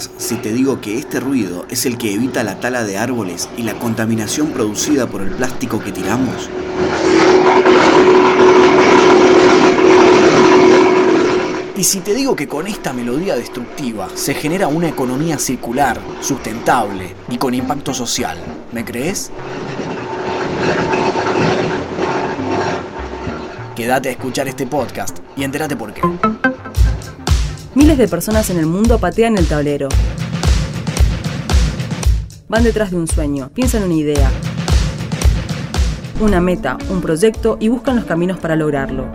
si te digo que este ruido es el que evita la tala de árboles y la contaminación producida por el plástico que tiramos? Y si te digo que con esta melodía destructiva se genera una economía circular, sustentable y con impacto social, ¿me crees? Quédate a escuchar este podcast y entérate por qué. Miles de personas en el mundo patean el tablero. Van detrás de un sueño, piensan una idea, una meta, un proyecto y buscan los caminos para lograrlo.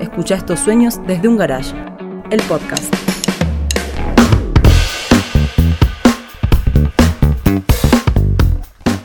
Escucha estos sueños desde un garage. El podcast.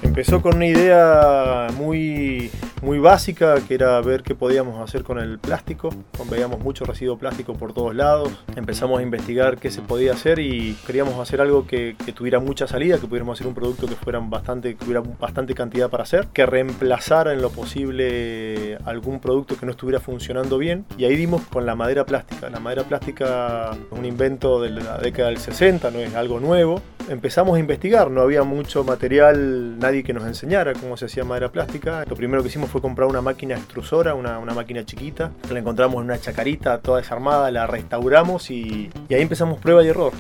Empezó con una idea muy muy básica, que era ver qué podíamos hacer con el plástico. Veíamos mucho residuo plástico por todos lados. Empezamos a investigar qué se podía hacer y queríamos hacer algo que, tuviera mucha salida, que pudiéramos hacer un producto que fuera bastante, que tuviera bastante cantidad para hacer, que reemplazara en lo posible algún producto que no estuviera funcionando bien. Y ahí dimos con la madera plástica. La madera plástica es un invento de la década del 60, no es algo nuevo. Empezamos a investigar, no había mucho material, nadie que nos enseñara cómo se hacía madera plástica. Lo primero que hicimos fue comprar una máquina extrusora, una, máquina chiquita. La encontramos en una chacarita toda desarmada, la restauramos y, y ahí empezamos prueba y error.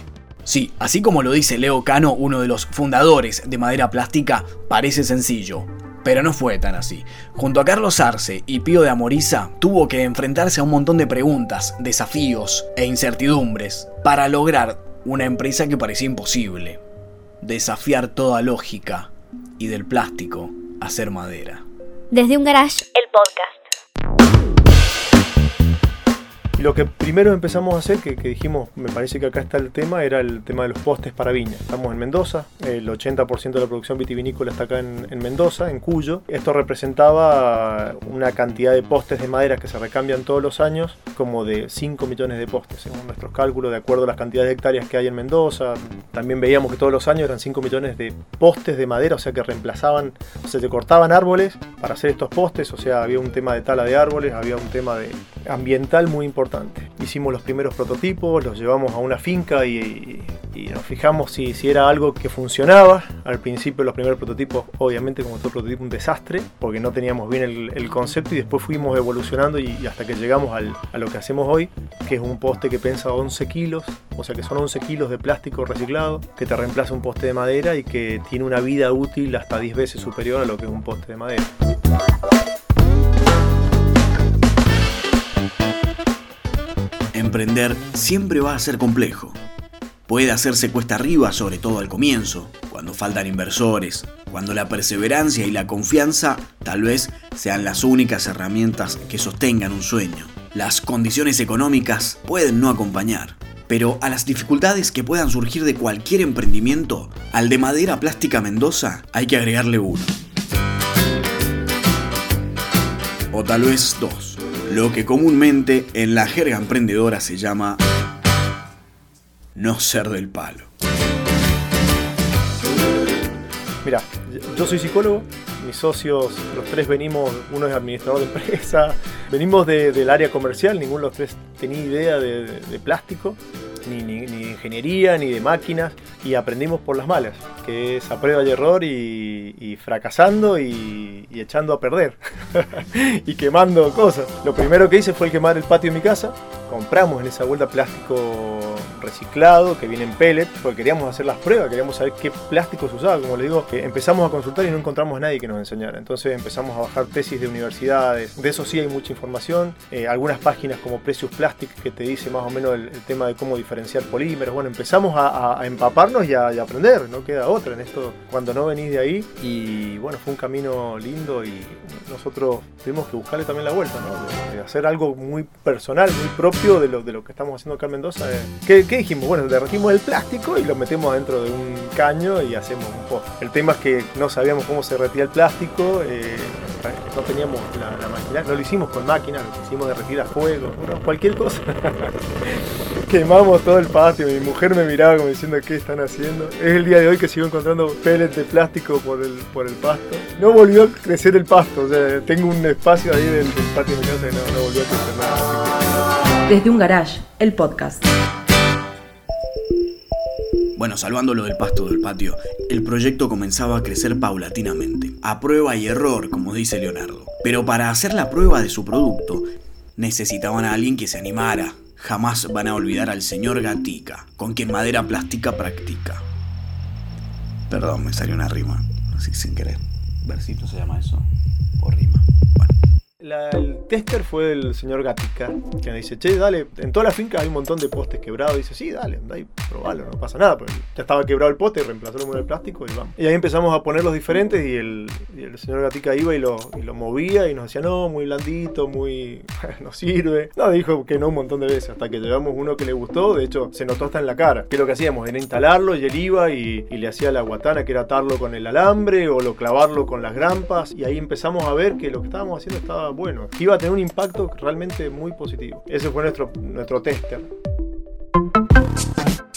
Sí, así como lo dice Leo Cano, uno de los fundadores de Madera Plástica, parece sencillo. Pero no fue tan así. Junto a Carlos Arce y Pío de Amoriza, tuvo que enfrentarse a un montón de preguntas, desafíos e incertidumbres para lograr una empresa que parecía imposible. Desafiar toda lógica y del plástico hacer madera. Desde un garage, el podcast lo que primero empezamos a hacer, que, dijimos, me parece que acá está el tema, era el tema de los postes para viña. Estamos en Mendoza, el 80% de la producción vitivinícola está acá en, Mendoza, en Cuyo. Esto representaba una cantidad de postes de madera que se recambian todos los años, como de 5 millones de postes, según nuestros cálculos, de acuerdo a las cantidades de hectáreas que hay en Mendoza. También veíamos que todos los años eran 5 millones de postes de madera, o sea que reemplazaban, o sea, se cortaban árboles para hacer estos postes, o sea, había un tema de tala de árboles, había un tema de ambiental muy importante Hicimos los primeros prototipos, los llevamos a una finca y, nos fijamos si, era algo que funcionaba. Al principio los primeros prototipos, obviamente como todo prototipo, un desastre, porque no teníamos bien el, concepto y después fuimos evolucionando y, hasta que llegamos a lo que hacemos hoy, que es un poste que pesa 11 kilos, o sea que son 11 kilos de plástico reciclado, que te reemplaza un poste de madera y que tiene una vida útil hasta 10 veces superior a lo que es un poste de madera. Emprender siempre va a ser complejo. Puede hacerse cuesta arriba, sobre todo al comienzo, cuando faltan inversores, cuando la perseverancia y la confianza tal vez sean las únicas herramientas que sostengan un sueño. Las condiciones económicas pueden no acompañar, pero a las dificultades que puedan surgir de cualquier emprendimiento, al de madera plástica Mendoza hay que agregarle uno. O tal vez dos lo que comúnmente en la jerga emprendedora se llama no ser del palo. Mira, yo soy psicólogo, mis socios, los tres venimos, uno es administrador de empresa, venimos del área comercial, ninguno de los tres tenía idea de, plástico, ni, de ingeniería, ni de máquinas, y aprendimos por las malas, que es a prueba y error y, fracasando y, y, echando a perder, y quemando cosas. Lo primero que hice fue quemar el patio de mi casa, compramos en esa vuelta plástico reciclado que viene en pellet, porque queríamos hacer las pruebas, queríamos saber qué plástico se usaba. Como les digo, empezamos a consultar y no encontramos a nadie que nos enseñara. Entonces empezamos a bajar tesis de universidades. De eso sí hay mucha información. Eh, algunas páginas como Precious Plastic que te dice más o menos el, tema de cómo diferenciar polímeros. Bueno, empezamos a, empaparnos y a, aprender, no queda otra en esto cuando no venís de ahí. Y bueno, fue un camino lindo y nosotros tuvimos que buscarle también la vuelta, ¿no? hacer algo muy personal, muy propio de lo, de lo que estamos haciendo acá en Mendoza. Eh, ¿Qué dijimos? Bueno, derretimos el plástico y lo metemos dentro de un caño y hacemos un post. El tema es que no sabíamos cómo se retira el plástico, eh, no teníamos la, máquina, no lo hicimos con máquina, lo hicimos derretir a fuego, cualquier cosa. Quemamos todo el patio, mi mujer me miraba como diciendo qué están haciendo. Es el día de hoy que sigo encontrando pellets de plástico por el, por el pasto. No volvió a crecer el pasto, o sea, tengo un espacio ahí del, patio de mi casa y no, no volvió a crecer nada. Desde un garage, el podcast. Bueno, salvándolo del pasto del patio, el proyecto comenzaba a crecer paulatinamente, a prueba y error, como dice Leonardo. Pero para hacer la prueba de su producto, necesitaban a alguien que se animara. Jamás van a olvidar al señor Gatica, con quien madera plástica practica. Perdón, me salió una rima, así sin querer. ¿Versito se llama eso? O rima. La- el tester fue el señor Gatica, que me dice, che, dale, en toda la finca hay un montón de postes quebrados. dice, sí, dale, andá y probalo, no pasa nada. Pero ya estaba quebrado el poste, reemplazó con el plástico y vamos. Y ahí empezamos a poner los diferentes y el, señor Gatica iba y lo, movía y nos decía, no, muy blandito, muy... no sirve. No, dijo que no un montón de veces, hasta que llevamos uno que le gustó, de hecho se notó hasta en la cara. Que lo que hacíamos era instalarlo y él iba y le hacía la guatana, que era atarlo con el alambre o lo clavarlo con las grampas. Y ahí empezamos a ver que lo que estábamos haciendo estaba bueno, que iba a tener un impacto realmente muy positivo. Ese fue nuestro, nuestro tester.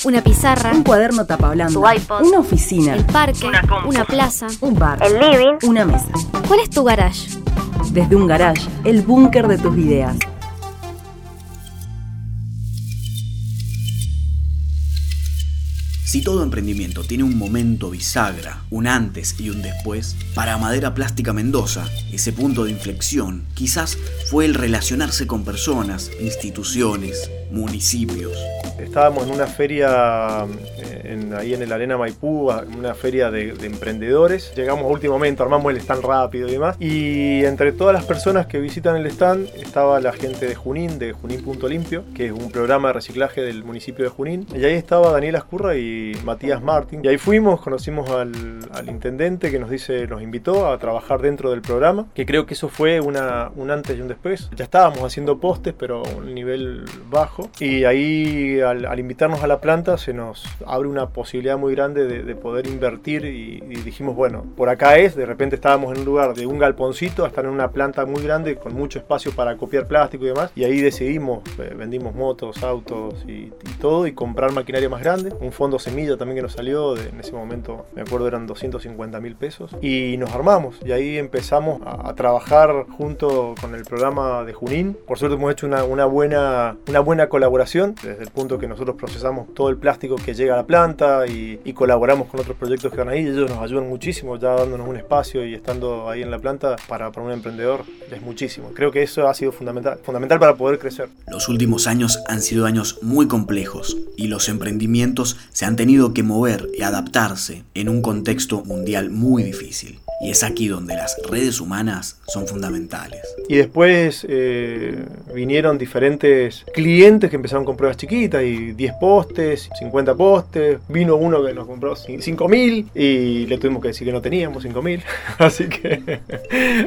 Una pizarra, Un cuaderno tapa blanda. Tu iPod. Una oficina. el parque, una plaza. Un bar. El living. Una mesa. ¿Cuál es tu garage? Desde un garage, el búnker de tus ideas. Si todo emprendimiento tiene un momento bisagra, un antes y un después, para Madera Plástica Mendoza, ese punto de inflexión quizás fue el relacionarse con personas, instituciones, municipios. Estábamos en una feria eh, en- ahí en el Arena Maipú, una feria de, de emprendedores. Llegamos a último momento, armamos el stand rápido y demás. Y entre todas las personas que visitan el stand estaba la gente de Junín, de Junín Punto Limpio, que es un programa de reciclaje del municipio de Junín. Y ahí estaba Daniel Ascurra y Matías Martín. Y ahí fuimos, conocimos al, al intendente que nos dice, nos invitó a trabajar dentro del programa, que creo que eso fue una, un antes y un después. Ya estábamos haciendo postes, pero a un nivel bajo. Y ahí al, invitarnos a la planta se nos abre una posibilidad muy grande de, de poder invertir y, dijimos, bueno, por acá es, de repente estábamos en un lugar de un galponcito a estar en una planta muy grande con mucho espacio para copiar plástico y demás. Y ahí decidimos, eh, vendimos motos, autos y, todo y comprar maquinaria más grande. Un fondo semilla también que nos salió, en ese momento me acuerdo eran 250 mil pesos. Y nos armamos y ahí empezamos a, a trabajar junto con el programa de Junín. Por suerte hemos hecho una, una buena, una buena colaboración desde el punto que nosotros procesamos todo el plástico que llega a la planta y, y colaboramos con otros proyectos que van ahí. Ellos nos ayudan muchísimo ya dándonos un espacio y estando ahí en la planta para, para un emprendedor es muchísimo. Creo que eso ha sido fundamental, fundamental para poder crecer. Los últimos años han sido años muy complejos y los emprendimientos se han tenido que mover y adaptarse en un contexto mundial muy difícil. Y es aquí donde las redes humanas son fundamentales. Y después eh, vinieron diferentes clientes que empezaron con pruebas chiquitas y 10 postes, 50 postes. Vino uno que nos compró 5.000 y le tuvimos que decir que no teníamos 5.000. Así que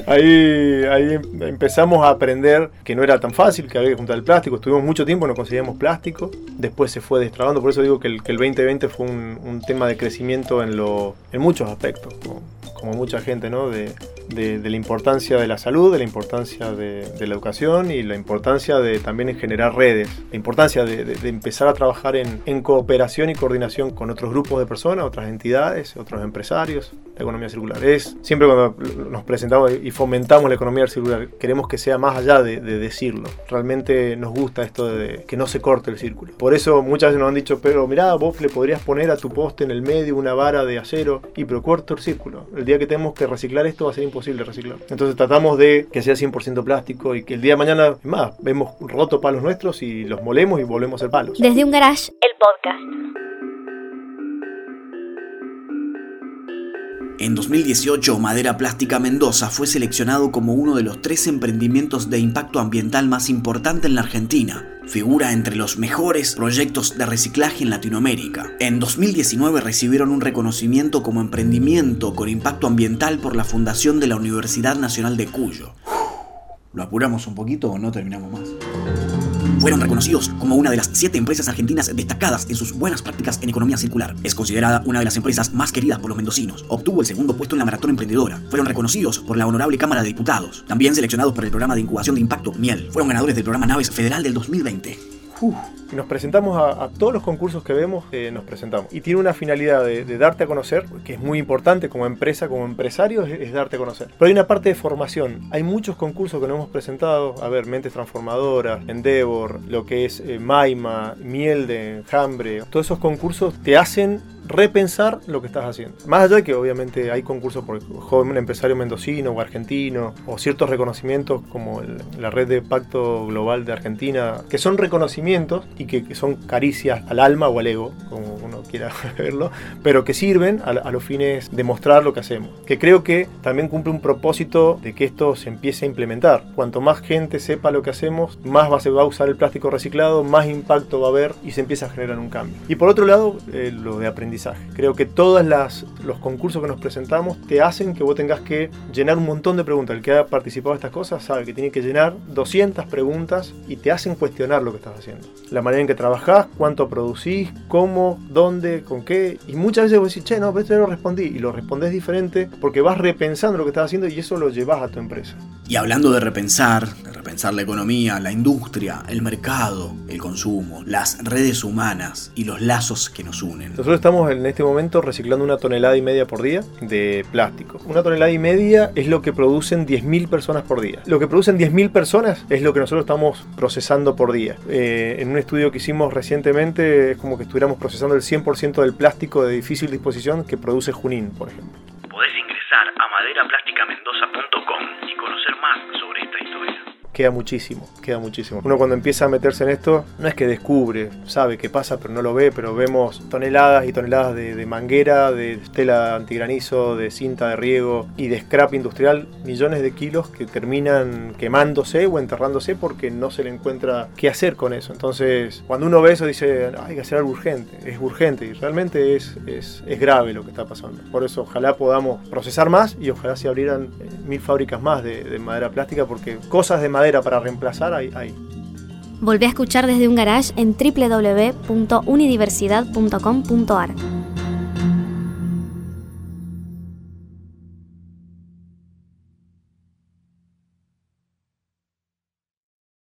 ahí, ahí em- empezamos a aprender que no era tan fácil, que había que juntar el plástico. Estuvimos mucho tiempo, no conseguíamos plástico. Después se fue destrabando. Por eso digo que el, que el 2020 fue un, un tema de crecimiento en, lo, en muchos aspectos. Como, como mucha gente, ¿no? De, la importancia de la salud, de la importancia de, la educación y la importancia de también en generar redes, la importancia de, empezar a trabajar en cooperación y coordinación con otros grupos de personas, otras entidades, otros empresarios, la economía circular. Es siempre cuando nos presentamos y fomentamos la economía circular, queremos que sea más allá de, de decirlo. Realmente nos gusta esto de que no se corte el círculo. Por eso muchas veces nos han dicho, pero mirá, vos le podrías poner a tu poste en el medio una vara de acero y pero corto el círculo. El día que tenemos que reciclar esto va a ser imposible reciclar. Entonces tratamos de que sea 100% plástico y que el día de mañana, es más, vemos rotos palos nuestros y los molemos y volvemos a ser palos. Desde un garage, el podcast. En 2018, Madera Plástica Mendoza fue seleccionado como uno de los tres emprendimientos de impacto ambiental más importante en la Argentina. Figura entre los mejores proyectos de reciclaje en Latinoamérica. En 2019 recibieron un reconocimiento como emprendimiento con impacto ambiental por la Fundación de la Universidad Nacional de Cuyo. ¿Lo apuramos un poquito o no terminamos más? Fueron reconocidos como una de las siete empresas argentinas destacadas en sus buenas prácticas en economía circular. Es considerada una de las empresas más queridas por los mendocinos. Obtuvo el segundo puesto en la maratón emprendedora. Fueron reconocidos por la Honorable Cámara de Diputados. También seleccionados por el programa de incubación de impacto Miel. Fueron ganadores del programa Naves Federal del 2020. Uf. Y nos presentamos a, todos los concursos que vemos, eh, nos presentamos. Y tiene una finalidad de, darte a conocer, que es muy importante como empresa, como empresario, es, darte a conocer. Pero hay una parte de formación. Hay muchos concursos que nos hemos presentado, a ver, Mentes Transformadoras, Endeavor, lo que es eh, Maima, Miel de Enjambre. Todos esos concursos te hacen repensar lo que estás haciendo. Más allá de que obviamente hay concursos por joven empresario mendocino o argentino, o ciertos reconocimientos como la red de Pacto Global de Argentina, que son reconocimientos y que, son caricias al alma o al ego, como uno quiera verlo, pero que sirven a, los fines de mostrar lo que hacemos. Que creo que también cumple un propósito de que esto se empiece a implementar. Cuanto más gente sepa lo que hacemos, más va, se va a usar el plástico reciclado, más impacto va a haber y se empieza a generar un cambio. Y por otro lado, eh, lo de aprendizaje Creo que todos los concursos que nos presentamos te hacen que vos tengas que llenar un montón de preguntas. El que ha participado de estas cosas sabe que tiene que llenar 200 preguntas y te hacen cuestionar lo que estás haciendo. La manera en que trabajás, cuánto producís, cómo, dónde, con qué. Y muchas veces vos decís, che, no, pero esto no lo respondí. Y lo respondés diferente porque vas repensando lo que estás haciendo y eso lo llevas a tu empresa. Y hablando de repensar, de repensar la economía, la industria, el mercado, el consumo, las redes humanas y los lazos que nos unen. Nosotros estamos en este momento reciclando una tonelada y media por día de plástico. Una tonelada y media es lo que producen 10.000 personas por día. Lo que producen 10.000 personas es lo que nosotros estamos procesando por día. Eh, en un estudio que hicimos recientemente es como que estuviéramos procesando el 100% del plástico de difícil disposición que produce Junín, por ejemplo. Podés ingresar a queda muchísimo, queda muchísimo. Uno cuando empieza a meterse en esto, no es que descubre, sabe qué pasa, pero no lo ve, pero vemos toneladas y toneladas de, manguera, de tela antigranizo, de cinta de riego y de scrap industrial, millones de kilos que terminan quemándose o enterrándose porque no se le encuentra qué hacer con eso. Entonces, cuando uno ve eso dice, hay que hacer algo urgente, es urgente y realmente es, es, grave lo que está pasando. Por eso ojalá podamos procesar más y ojalá se abrieran eh, mil fábricas más de, de madera plástica porque cosas de madera para reemplazar ahí. ahí. Volví a escuchar desde un garage en www.unidiversidad.com.ar.